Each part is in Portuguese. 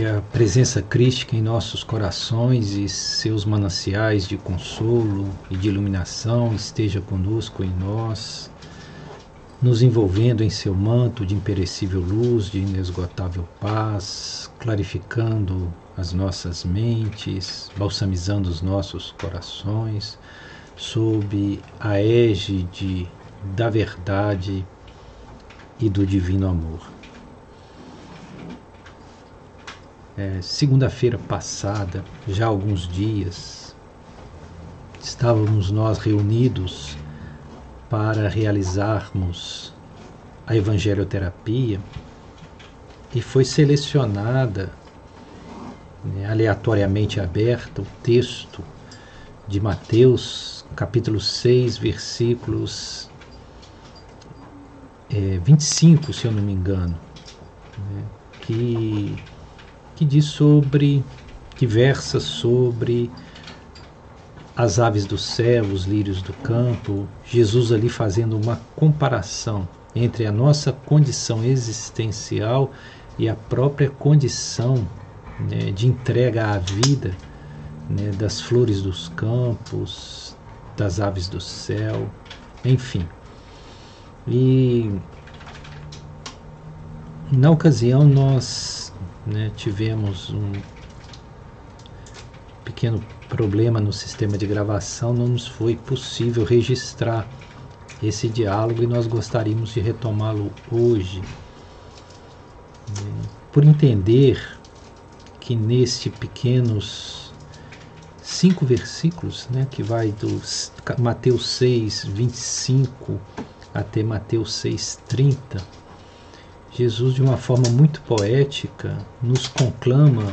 que a presença crística em nossos corações e seus mananciais de consolo e de iluminação esteja conosco em nós, nos envolvendo em seu manto de imperecível luz, de inesgotável paz, clarificando as nossas mentes, balsamizando os nossos corações, sob a égide da verdade e do divino amor. É, Segunda-feira passada, já há alguns dias, estávamos nós reunidos para realizarmos a evangelioterapia e foi selecionada né, aleatoriamente aberta o texto de Mateus, capítulo 6, versículos é, 25, se eu não me engano, né, que, que diz sobre, que versa sobre as aves do céu, os lírios do campo, Jesus ali fazendo uma comparação entre a nossa condição existencial e a própria condição né, de entrega à vida né, das flores dos campos, das aves do céu, enfim. E na ocasião nós né, tivemos um pequeno problema no sistema de gravação, não nos foi possível registrar esse diálogo e nós gostaríamos de retomá-lo hoje. Por entender que neste pequenos cinco versículos, né, que vai do Mateus 6, 25 até Mateus 6, 30, Jesus, de uma forma muito poética, nos conclama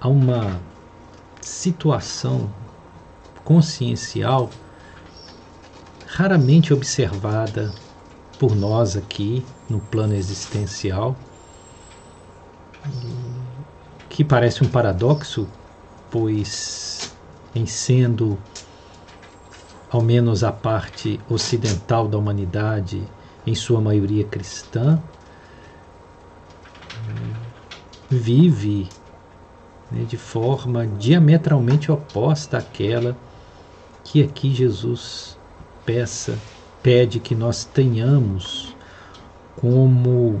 a uma situação consciencial raramente observada por nós aqui no plano existencial que parece um paradoxo, pois, em sendo ao menos a parte ocidental da humanidade, em sua maioria cristã, vive né, de forma diametralmente oposta àquela que aqui Jesus peça, pede que nós tenhamos como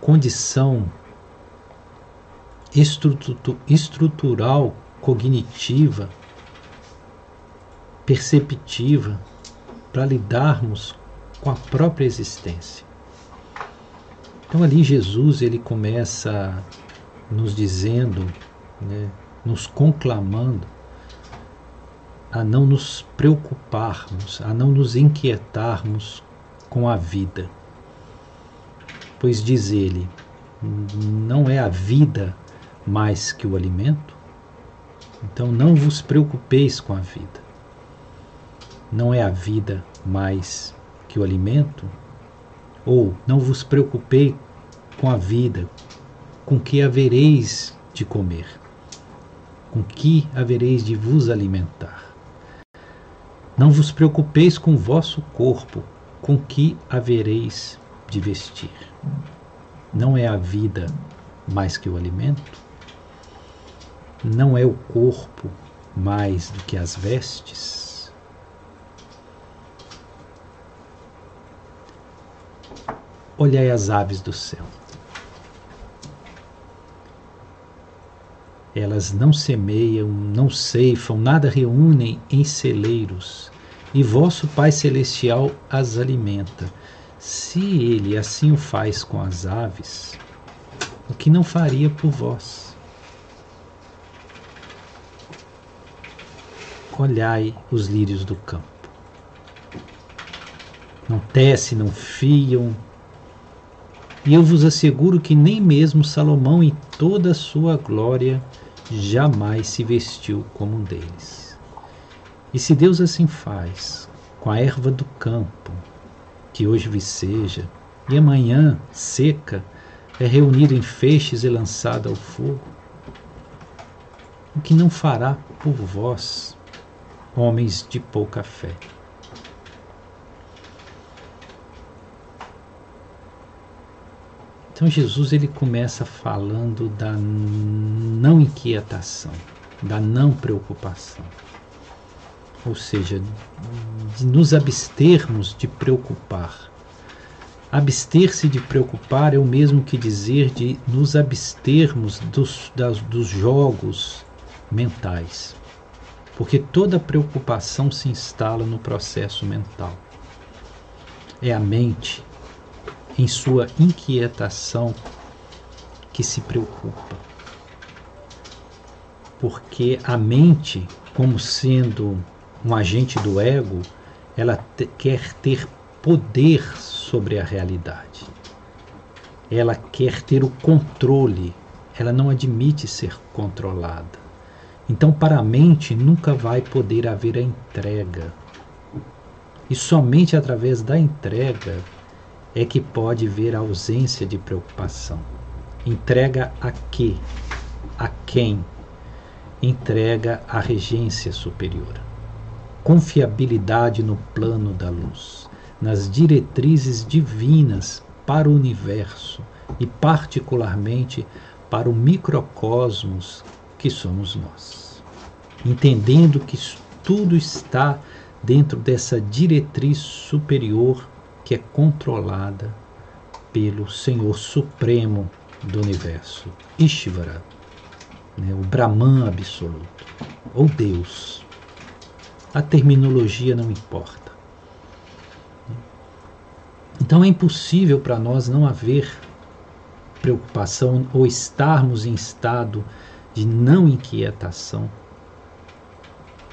condição estrutural, cognitiva, perceptiva, para lidarmos com a própria existência. Então ali Jesus ele começa nos dizendo, né, nos conclamando a não nos preocuparmos, a não nos inquietarmos com a vida. Pois diz ele, não é a vida mais que o alimento? Então não vos preocupeis com a vida. Não é a vida mais o alimento? Ou não vos preocupei com a vida, com que havereis de comer, com que havereis de vos alimentar. Não vos preocupeis com o vosso corpo, com que havereis de vestir. Não é a vida mais que o alimento? Não é o corpo mais do que as vestes? Olhai as aves do céu. Elas não semeiam, não ceifam, nada reúnem em celeiros, e vosso Pai Celestial as alimenta. Se ele assim o faz com as aves, o que não faria por vós? olhai os lírios do campo. Não tecem, não fiam, e eu vos asseguro que nem mesmo Salomão, em toda a sua glória, jamais se vestiu como um deles. E se Deus assim faz com a erva do campo, que hoje viceja, e amanhã seca, é reunida em feixes e lançada ao fogo, o que não fará por vós, homens de pouca fé. Então Jesus ele começa falando da não inquietação, da não preocupação. Ou seja, de nos abstermos de preocupar. Abster-se de preocupar é o mesmo que dizer de nos abstermos dos, das, dos jogos mentais. Porque toda preocupação se instala no processo mental. É a mente em sua inquietação que se preocupa. Porque a mente, como sendo um agente do ego, ela te, quer ter poder sobre a realidade. Ela quer ter o controle, ela não admite ser controlada. Então, para a mente, nunca vai poder haver a entrega. E somente através da entrega é que pode ver a ausência de preocupação. Entrega a quê? A quem? Entrega à regência superior. Confiabilidade no plano da luz, nas diretrizes divinas para o universo e, particularmente, para o microcosmos que somos nós. Entendendo que tudo está dentro dessa diretriz superior que é controlada pelo Senhor Supremo do Universo, Ishvara, né, o Brahman absoluto, ou Deus. A terminologia não importa. Então é impossível para nós não haver preocupação ou estarmos em estado de não inquietação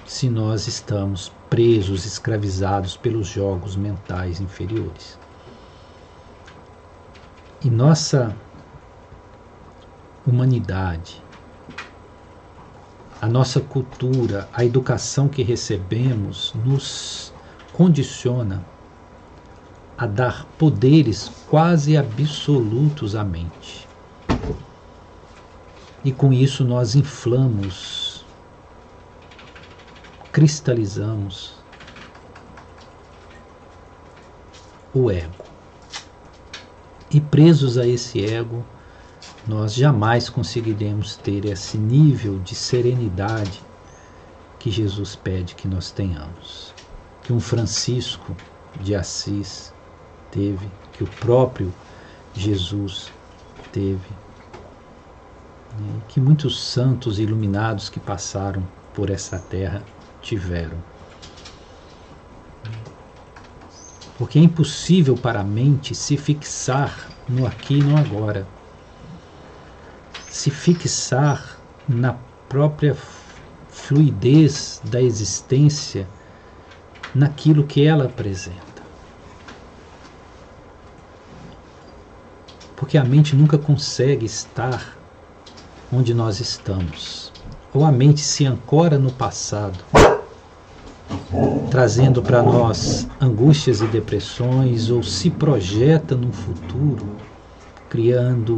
se nós estamos presos, escravizados pelos jogos mentais inferiores. E nossa humanidade, a nossa cultura, a educação que recebemos nos condiciona a dar poderes quase absolutos à mente. E com isso nós inflamos cristalizamos o ego. E presos a esse ego, nós jamais conseguiremos ter esse nível de serenidade que Jesus pede que nós tenhamos. Que um Francisco de Assis teve, que o próprio Jesus teve, né, que muitos santos iluminados que passaram por essa terra tiveram. Porque é impossível para a mente se fixar no aqui e no agora. Se fixar na própria fluidez da existência, naquilo que ela apresenta. Porque a mente nunca consegue estar onde nós estamos. Ou a mente se ancora no passado trazendo para nós angústias e depressões, ou se projeta no futuro, criando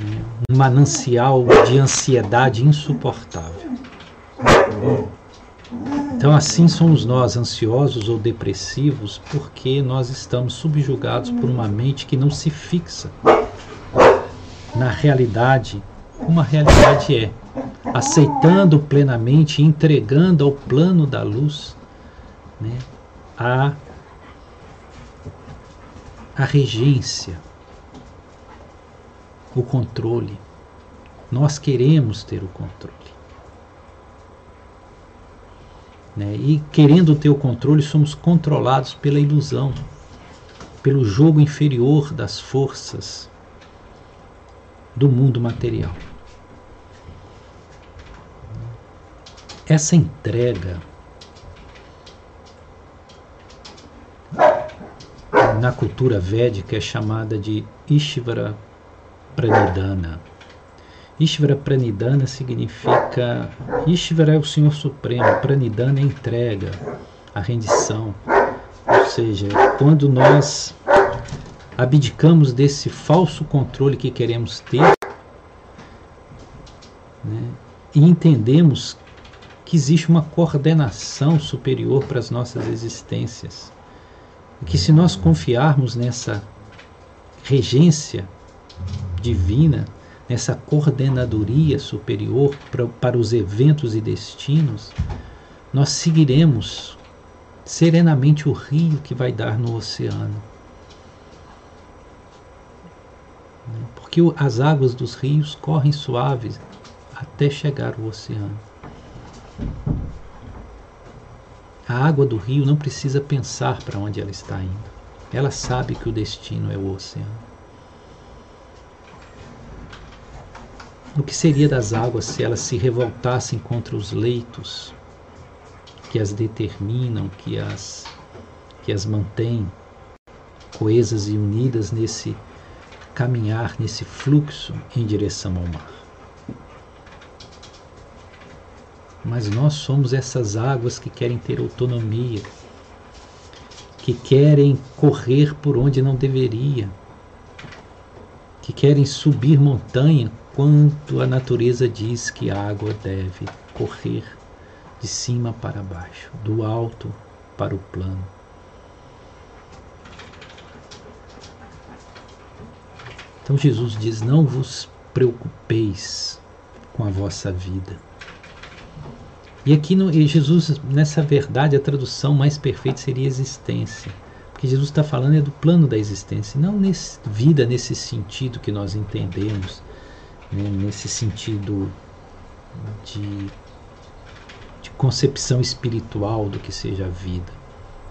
né, um manancial de ansiedade insuportável. Então, assim somos nós, ansiosos ou depressivos, porque nós estamos subjugados por uma mente que não se fixa na realidade, como a realidade é aceitando plenamente, entregando ao plano da luz né, a, a regência, o controle. Nós queremos ter o controle. Né? E querendo ter o controle, somos controlados pela ilusão, pelo jogo inferior das forças do mundo material. Essa entrega na cultura védica é chamada de Ishvara Pranidhana. Ishvara Pranidhana significa Ishvara é o Senhor Supremo, Pranidhana é entrega, a rendição. Ou seja, quando nós abdicamos desse falso controle que queremos ter né, e entendemos que existe uma coordenação superior para as nossas existências. E que se nós confiarmos nessa regência divina, nessa coordenadoria superior para, para os eventos e destinos, nós seguiremos serenamente o rio que vai dar no oceano. Porque as águas dos rios correm suaves até chegar ao oceano. A água do rio não precisa pensar para onde ela está indo. Ela sabe que o destino é o oceano. O que seria das águas se elas se revoltassem contra os leitos que as determinam, que as, que as mantêm coesas e unidas nesse caminhar, nesse fluxo em direção ao mar? Mas nós somos essas águas que querem ter autonomia, que querem correr por onde não deveria, que querem subir montanha quanto a natureza diz que a água deve correr de cima para baixo, do alto para o plano. Então Jesus diz: Não vos preocupeis com a vossa vida. E aqui no, e Jesus, nessa verdade, a tradução mais perfeita seria existência. Porque Jesus está falando é do plano da existência, não nesse, vida nesse sentido que nós entendemos né, nesse sentido de, de concepção espiritual do que seja a vida,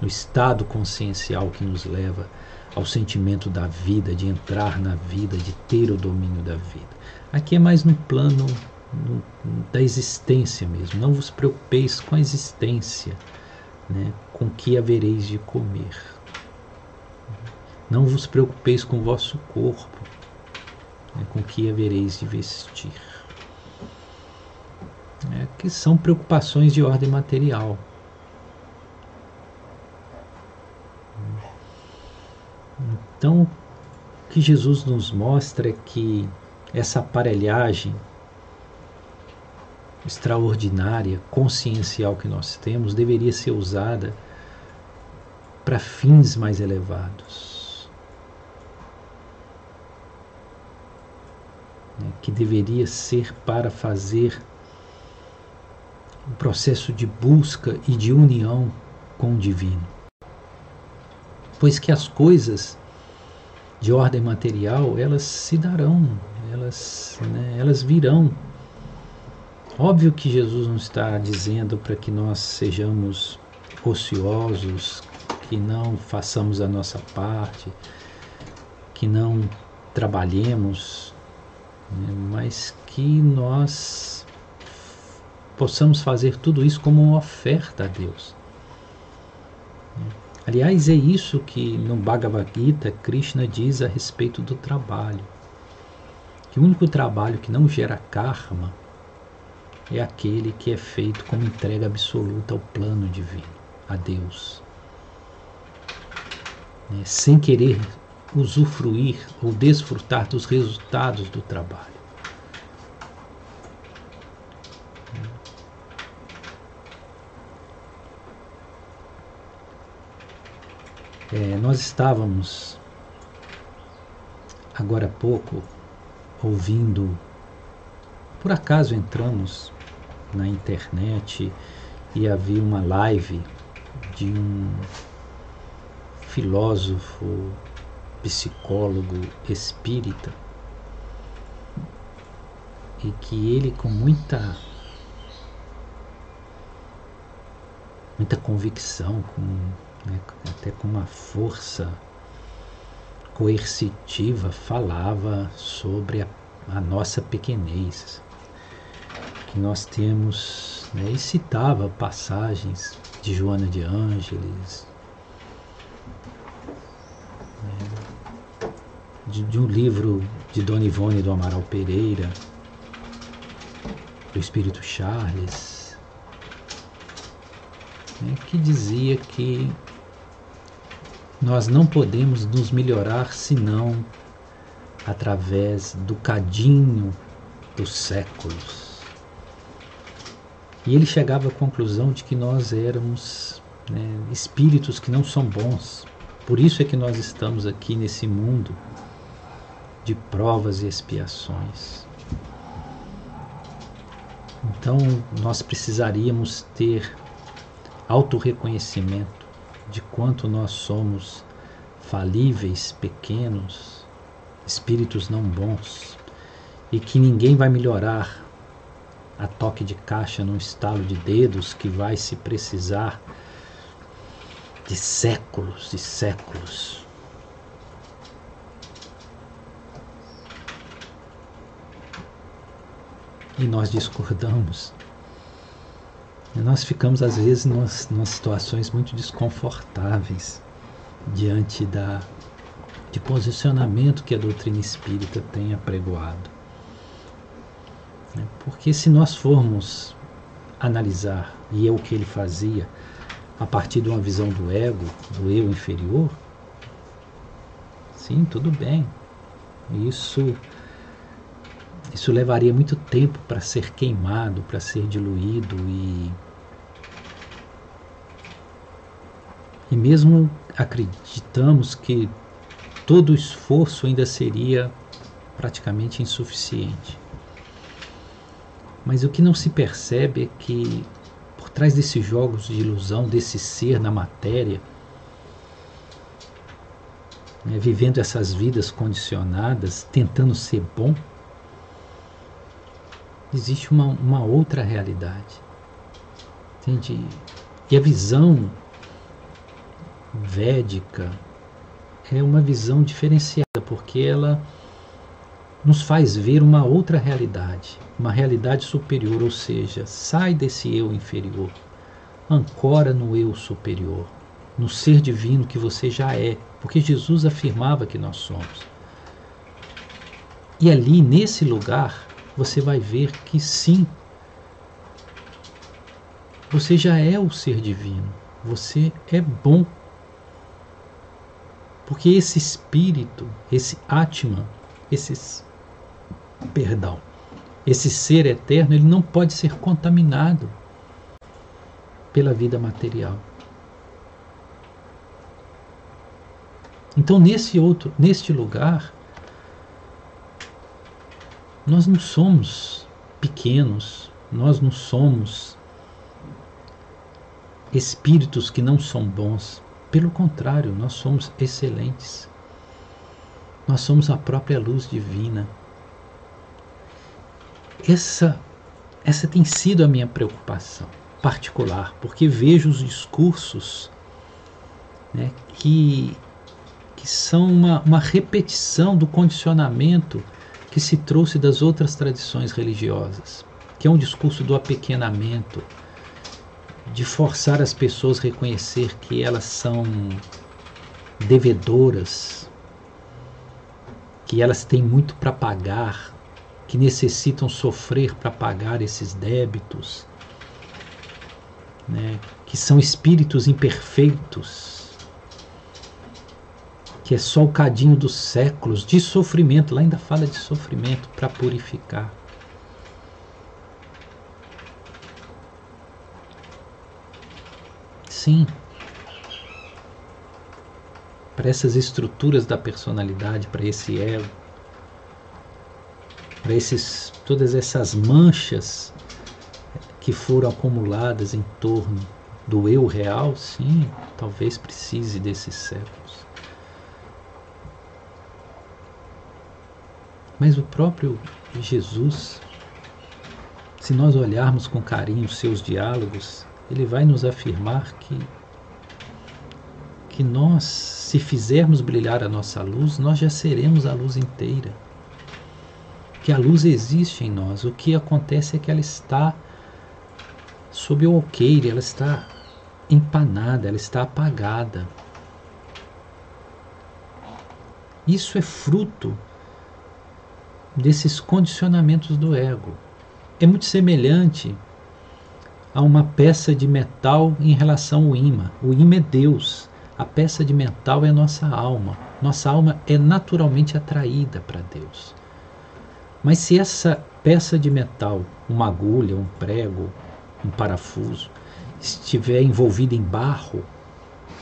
no estado consciencial que nos leva ao sentimento da vida, de entrar na vida, de ter o domínio da vida. Aqui é mais no plano no, da existência mesmo. Não vos preocupeis com a existência, né, com que havereis de comer. Não vos preocupeis com o vosso corpo, né, com que havereis de vestir. É, que são preocupações de ordem material. Então, o que Jesus nos mostra é que essa aparelhagem extraordinária, consciencial que nós temos, deveria ser usada para fins mais elevados. né, que deveria ser para fazer um processo de busca e de união com o divino. Pois que as coisas de ordem material, elas se darão, elas, né, elas virão. Óbvio que Jesus não está dizendo para que nós sejamos ociosos, que não façamos a nossa parte, que não trabalhemos né, mas que nós possamos fazer tudo isso como uma oferta a Deus. Aliás, é isso que no Bhagavad Gita Krishna diz a respeito do trabalho. Que o único trabalho que não gera karma é aquele que é feito como entrega absoluta ao plano divino, a Deus. É, sem querer usufruir ou desfrutar dos resultados do trabalho. É, nós estávamos agora há pouco ouvindo, por acaso entramos na internet e havia uma live de um filósofo psicólogo espírita e que ele com muita muita convicção, com, né, até com uma força coercitiva falava sobre a, a nossa pequenez, que nós temos, né, e citava passagens de Joana de Ângeles, de, de um livro de Dona Ivone do Amaral Pereira, do Espírito Charles, né, que dizia que nós não podemos nos melhorar senão através do cadinho dos séculos. E ele chegava à conclusão de que nós éramos né, espíritos que não são bons. Por isso é que nós estamos aqui nesse mundo de provas e expiações. Então, nós precisaríamos ter autorreconhecimento de quanto nós somos falíveis, pequenos, espíritos não bons e que ninguém vai melhorar a toque de caixa num estalo de dedos que vai se precisar de séculos e séculos. E nós discordamos. E nós ficamos, às vezes, em situações muito desconfortáveis diante da, de posicionamento que a doutrina espírita tem apregoado. Né? Porque se nós formos analisar, e é o que ele fazia, a partir de uma visão do ego, do eu inferior, sim, tudo bem. Isso isso levaria muito tempo para ser queimado, para ser diluído e e mesmo acreditamos que todo o esforço ainda seria praticamente insuficiente. Mas o que não se percebe é que por trás desses jogos de ilusão, desse ser na matéria, né, vivendo essas vidas condicionadas, tentando ser bom, existe uma, uma outra realidade. Entende? E a visão védica é uma visão diferenciada, porque ela nos faz ver uma outra realidade, uma realidade superior, ou seja, sai desse eu inferior, ancora no eu superior, no ser divino que você já é, porque Jesus afirmava que nós somos. E ali, nesse lugar, você vai ver que sim, você já é o ser divino, você é bom. Porque esse espírito, esse Atman, esses perdão, esse ser eterno, ele não pode ser contaminado pela vida material. Então, nesse outro, neste lugar, nós não somos pequenos, nós não somos espíritos que não são bons. Pelo contrário, nós somos excelentes. Nós somos a própria luz divina. Essa, essa tem sido a minha preocupação particular, porque vejo os discursos né, que, que são uma, uma repetição do condicionamento que se trouxe das outras tradições religiosas, que é um discurso do apequenamento, de forçar as pessoas a reconhecer que elas são devedoras, que elas têm muito para pagar, que necessitam sofrer para pagar esses débitos, né? que são espíritos imperfeitos que é só o cadinho dos séculos de sofrimento, lá ainda fala de sofrimento para purificar. Sim. Para essas estruturas da personalidade, para esse ego, para esses todas essas manchas que foram acumuladas em torno do eu real, sim, talvez precise desses séculos. Mas o próprio Jesus, se nós olharmos com carinho seus diálogos, ele vai nos afirmar que que nós, se fizermos brilhar a nossa luz, nós já seremos a luz inteira. Que a luz existe em nós. O que acontece é que ela está sob o alqueire, ela está empanada, ela está apagada. Isso é fruto desses condicionamentos do ego. É muito semelhante a uma peça de metal em relação ao imã. O imã é Deus, a peça de metal é nossa alma. Nossa alma é naturalmente atraída para Deus. Mas se essa peça de metal, uma agulha, um prego, um parafuso, estiver envolvida em barro,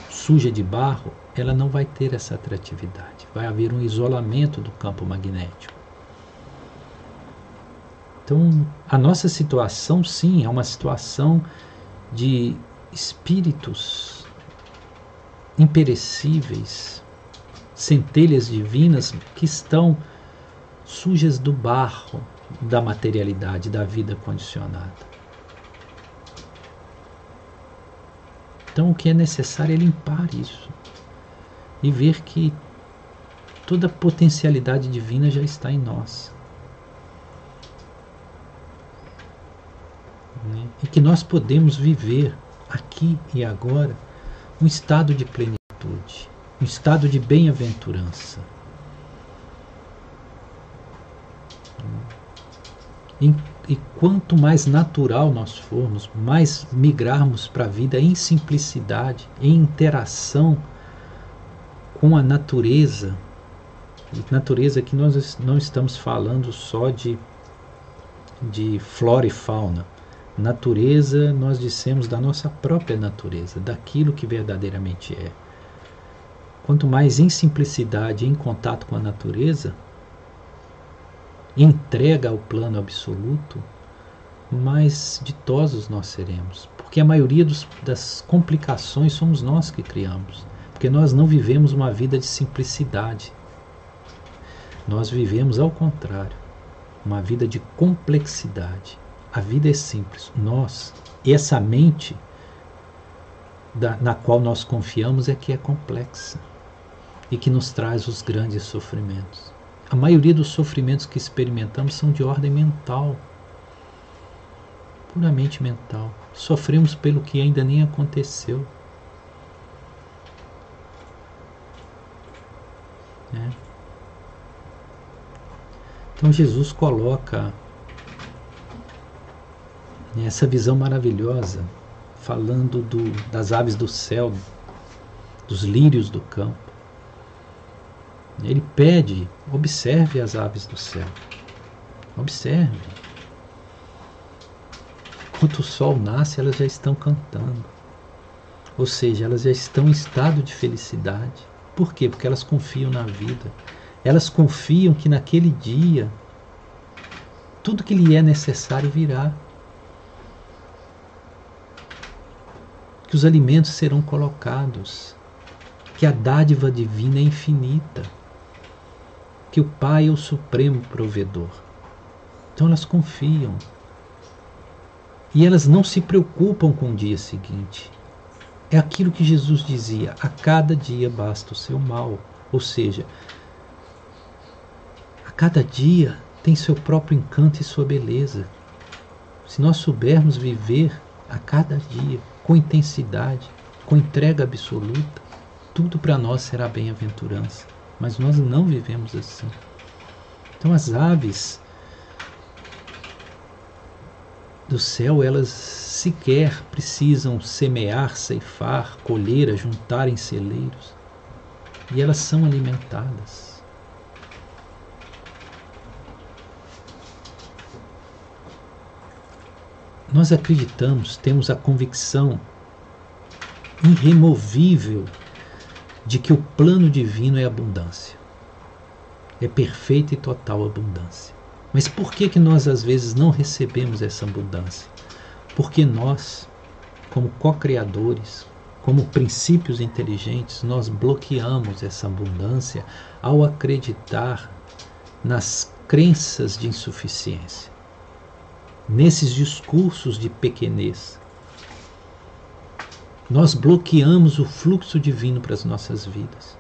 suja de barro, ela não vai ter essa atratividade. Vai haver um isolamento do campo magnético. Então, a nossa situação, sim, é uma situação de espíritos imperecíveis, centelhas divinas que estão sujas do barro da materialidade, da vida condicionada. Então, o que é necessário é limpar isso e ver que toda a potencialidade divina já está em nós. Né? E que nós podemos viver aqui e agora um estado de plenitude, um estado de bem-aventurança. E, quanto mais natural nós formos, mais migrarmos para a vida em simplicidade, em interação com a natureza. Natureza que nós não estamos falando só de, de flora e fauna. Natureza, nós dissemos da nossa própria natureza, daquilo que verdadeiramente é. Quanto mais em simplicidade, em contato com a natureza, entrega ao plano absoluto, mais ditosos nós seremos. Porque a maioria dos, das complicações somos nós que criamos. Porque nós não vivemos uma vida de simplicidade. Nós vivemos ao contrário, uma vida de complexidade. A vida é simples. Nós, essa mente da, na qual nós confiamos é que é complexa e que nos traz os grandes sofrimentos. A maioria dos sofrimentos que experimentamos são de ordem mental, puramente mental. Sofremos pelo que ainda nem aconteceu. Né? Então Jesus coloca essa visão maravilhosa, falando do, das aves do céu, dos lírios do campo. Ele pede, observe as aves do céu. Observe. Quando o sol nasce, elas já estão cantando. Ou seja, elas já estão em estado de felicidade. Por quê? Porque elas confiam na vida. Elas confiam que naquele dia tudo que lhe é necessário virá. Que os alimentos serão colocados. Que a dádiva divina é infinita que o Pai é o supremo provedor. Então elas confiam. E elas não se preocupam com o dia seguinte. É aquilo que Jesus dizia: a cada dia basta o seu mal. Ou seja, a cada dia tem seu próprio encanto e sua beleza. Se nós soubermos viver a cada dia com intensidade, com entrega absoluta, tudo para nós será bem-aventurança mas nós não vivemos assim. Então as aves do céu, elas sequer precisam semear, ceifar, colher, juntar em celeiros. E elas são alimentadas. Nós acreditamos, temos a convicção irremovível de que o plano divino é abundância. É perfeita e total abundância. Mas por que que nós às vezes não recebemos essa abundância? Porque nós, como co-criadores, como princípios inteligentes, nós bloqueamos essa abundância ao acreditar nas crenças de insuficiência, nesses discursos de pequenez, nós bloqueamos o fluxo divino para as nossas vidas.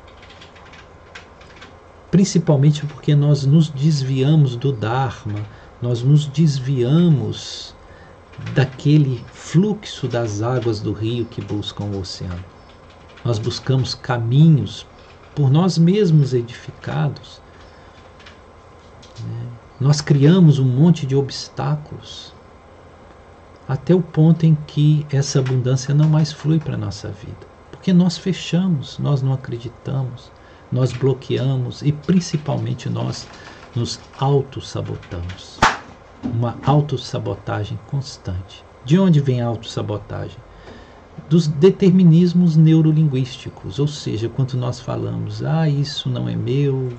Principalmente porque nós nos desviamos do Dharma, nós nos desviamos daquele fluxo das águas do rio que buscam o oceano. Nós buscamos caminhos por nós mesmos edificados. Né? Nós criamos um monte de obstáculos até o ponto em que essa abundância não mais flui para a nossa vida. Porque nós fechamos, nós não acreditamos, nós bloqueamos e principalmente nós nos auto-sabotamos. Uma autossabotagem constante. De onde vem a autossabotagem? dos determinismos neurolinguísticos, ou seja, quando nós falamos, ah, isso não é meu,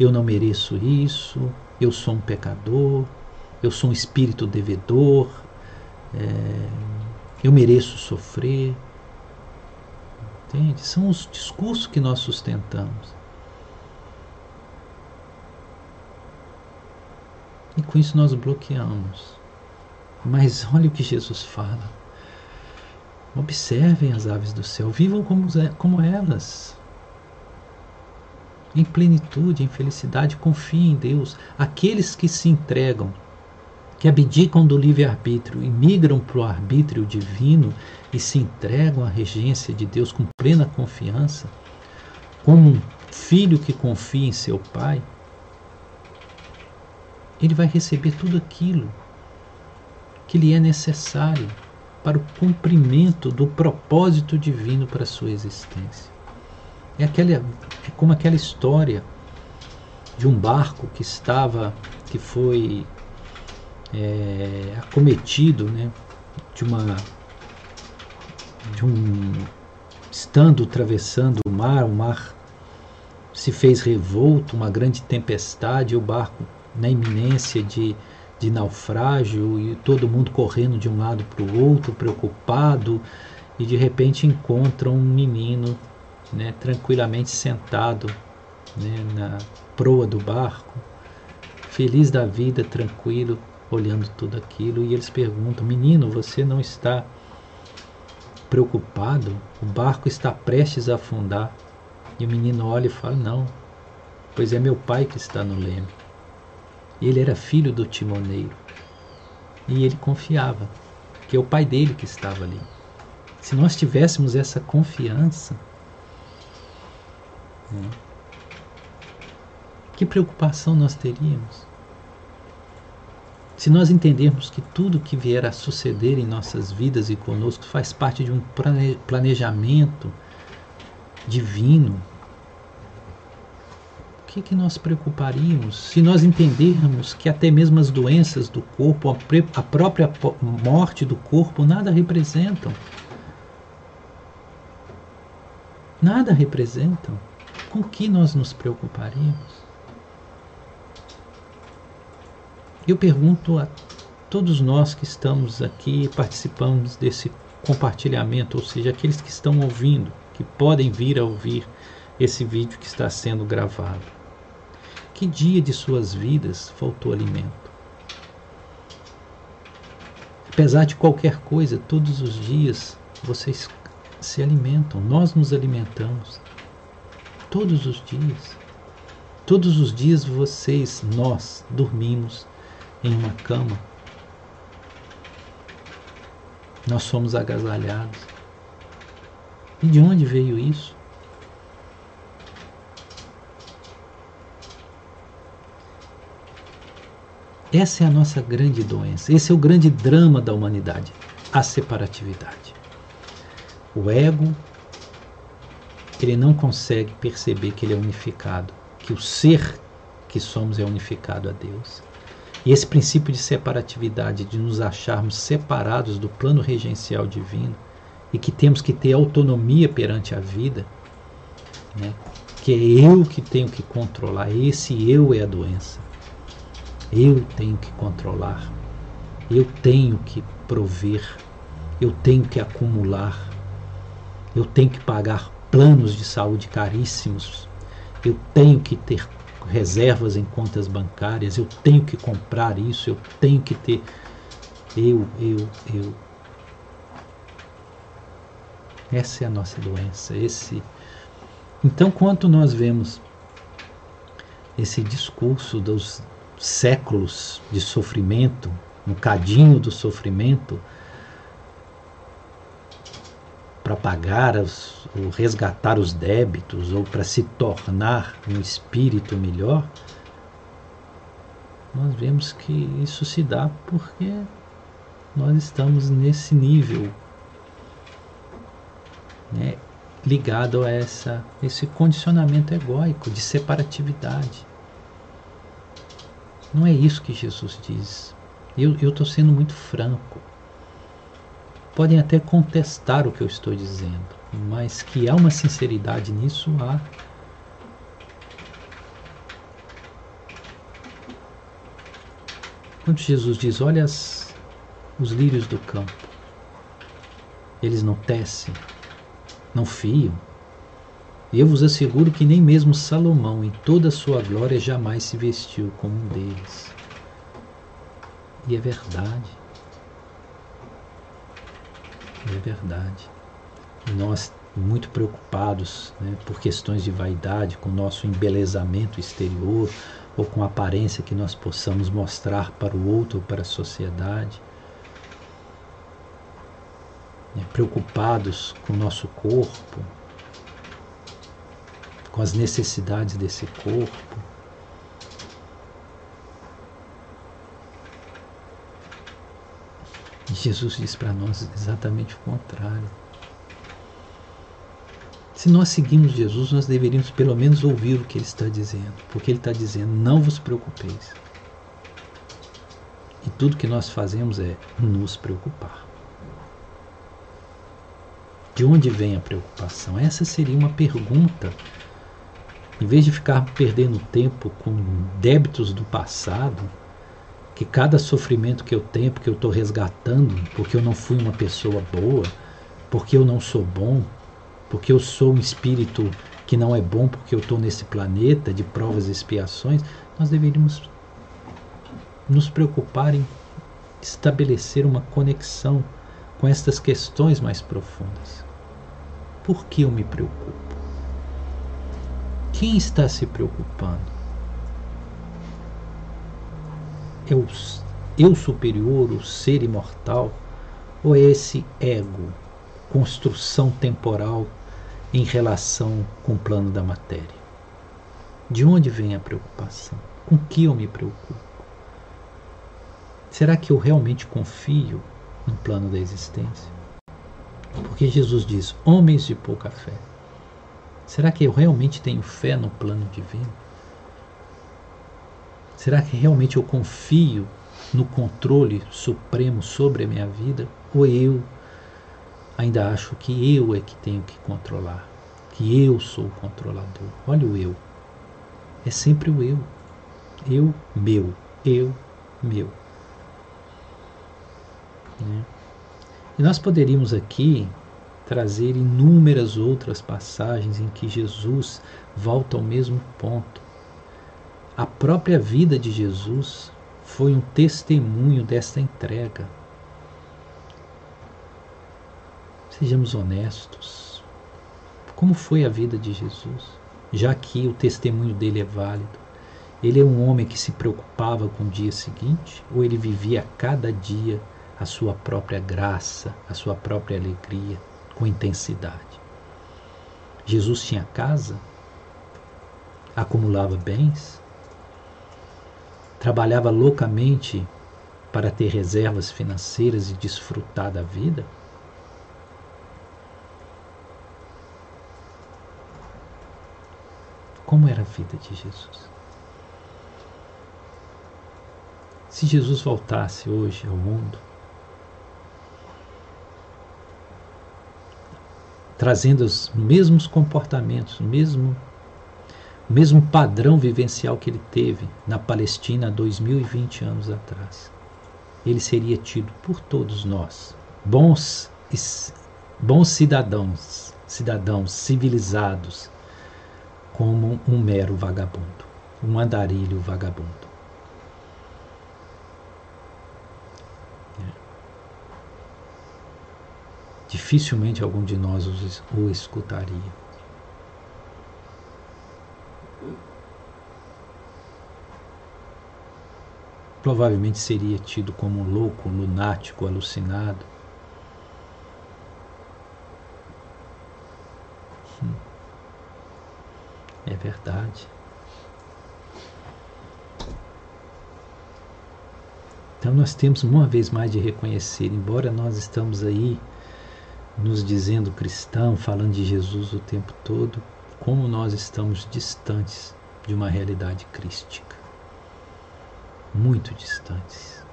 eu não mereço isso, eu sou um pecador, eu sou um espírito devedor, é, eu mereço sofrer. Entende? São os discursos que nós sustentamos. E com isso nós bloqueamos. Mas olha o que Jesus fala. Observem as aves do céu, vivam como, como elas. Em plenitude, em felicidade, confiem em Deus. Aqueles que se entregam, que abdicam do livre-arbítrio e migram para o arbítrio divino e se entregam à regência de Deus com plena confiança, como um filho que confia em seu pai, ele vai receber tudo aquilo que lhe é necessário para o cumprimento do propósito divino para a sua existência. É, aquela, é como aquela história de um barco que estava, que foi é, acometido né, de uma. de um. estando atravessando o mar, o mar se fez revolto, uma grande tempestade, o barco na iminência de, de naufrágio e todo mundo correndo de um lado para o outro, preocupado, e de repente encontra um menino né, tranquilamente sentado né, na proa do barco, feliz da vida, tranquilo, olhando tudo aquilo, e eles perguntam: Menino, você não está preocupado? O barco está prestes a afundar. E o menino olha e fala: Não, pois é meu pai que está no leme. Ele era filho do timoneiro. E ele confiava que é o pai dele que estava ali. Se nós tivéssemos essa confiança, né, que preocupação nós teríamos? Se nós entendermos que tudo que vier a suceder em nossas vidas e conosco faz parte de um planejamento divino, que, que nós preocuparíamos se nós entendermos que até mesmo as doenças do corpo, a própria morte do corpo, nada representam? Nada representam. Com que nós nos preocuparíamos? Eu pergunto a todos nós que estamos aqui e participamos desse compartilhamento, ou seja, aqueles que estão ouvindo, que podem vir a ouvir esse vídeo que está sendo gravado. Que dia de suas vidas faltou alimento? Apesar de qualquer coisa, todos os dias vocês se alimentam, nós nos alimentamos. Todos os dias. Todos os dias vocês, nós, dormimos em uma cama. Nós somos agasalhados. E de onde veio isso? Essa é a nossa grande doença, esse é o grande drama da humanidade, a separatividade. O ego, ele não consegue perceber que ele é unificado, que o ser que somos é unificado a Deus. E esse princípio de separatividade, de nos acharmos separados do plano regencial divino e que temos que ter autonomia perante a vida, né? que é eu que tenho que controlar, esse eu é a doença. Eu tenho que controlar, eu tenho que prover, eu tenho que acumular, eu tenho que pagar planos de saúde caríssimos, eu tenho que ter reservas em contas bancárias, eu tenho que comprar isso, eu tenho que ter. Eu, eu, eu. Essa é a nossa doença. Esse. Então, quanto nós vemos esse discurso dos séculos de sofrimento, um cadinho do sofrimento, para pagar os, ou resgatar os débitos ou para se tornar um espírito melhor, nós vemos que isso se dá porque nós estamos nesse nível né, ligado a essa, esse condicionamento egóico de separatividade. Não é isso que Jesus diz. Eu estou sendo muito franco. podem até contestar o que eu estou dizendo, mas que há uma sinceridade nisso, há. Quando Jesus diz: Olha as, os lírios do campo, eles não tecem, não fiam. E eu vos asseguro que nem mesmo Salomão, em toda a sua glória, jamais se vestiu como um deles. E é verdade. É verdade. Nós, muito preocupados né, por questões de vaidade, com o nosso embelezamento exterior, ou com a aparência que nós possamos mostrar para o outro ou para a sociedade, né, preocupados com o nosso corpo, com as necessidades desse corpo. E Jesus diz para nós exatamente o contrário. Se nós seguimos Jesus, nós deveríamos pelo menos ouvir o que ele está dizendo, porque ele está dizendo: não vos preocupeis. E tudo que nós fazemos é nos preocupar. De onde vem a preocupação? Essa seria uma pergunta. Em vez de ficar perdendo tempo com débitos do passado, que cada sofrimento que eu tenho, porque eu estou resgatando, porque eu não fui uma pessoa boa, porque eu não sou bom, porque eu sou um espírito que não é bom, porque eu estou nesse planeta de provas e expiações, nós deveríamos nos preocupar em estabelecer uma conexão com estas questões mais profundas. Por que eu me preocupo? Quem está se preocupando? É eu superior, o ser imortal, ou é esse ego, construção temporal em relação com o plano da matéria? De onde vem a preocupação? Com que eu me preocupo? Será que eu realmente confio no plano da existência? Porque Jesus diz: homens de pouca fé. Será que eu realmente tenho fé no plano divino? Será que realmente eu confio no controle supremo sobre a minha vida? Ou eu ainda acho que eu é que tenho que controlar? Que eu sou o controlador? Olha o eu. É sempre o eu. Eu, meu. Eu, meu. Né? E nós poderíamos aqui trazer inúmeras outras passagens em que Jesus volta ao mesmo ponto. A própria vida de Jesus foi um testemunho desta entrega. Sejamos honestos. Como foi a vida de Jesus? Já que o testemunho dele é válido. Ele é um homem que se preocupava com o dia seguinte ou ele vivia cada dia a sua própria graça, a sua própria alegria com intensidade. Jesus tinha casa, acumulava bens, trabalhava loucamente para ter reservas financeiras e desfrutar da vida. Como era a vida de Jesus? Se Jesus voltasse hoje ao mundo, trazendo os mesmos comportamentos, o mesmo, o mesmo padrão vivencial que ele teve na Palestina há 2020 anos atrás. Ele seria tido por todos nós, bons, bons cidadãos, cidadãos civilizados, como um mero vagabundo, um andarilho vagabundo. dificilmente algum de nós o escutaria. Provavelmente seria tido como um louco, lunático, alucinado. Hum. É verdade. Então nós temos uma vez mais de reconhecer, embora nós estamos aí nos dizendo cristão, falando de Jesus o tempo todo, como nós estamos distantes de uma realidade crística. Muito distantes.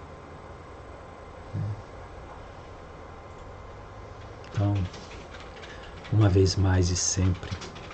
Então, uma vez mais e sempre,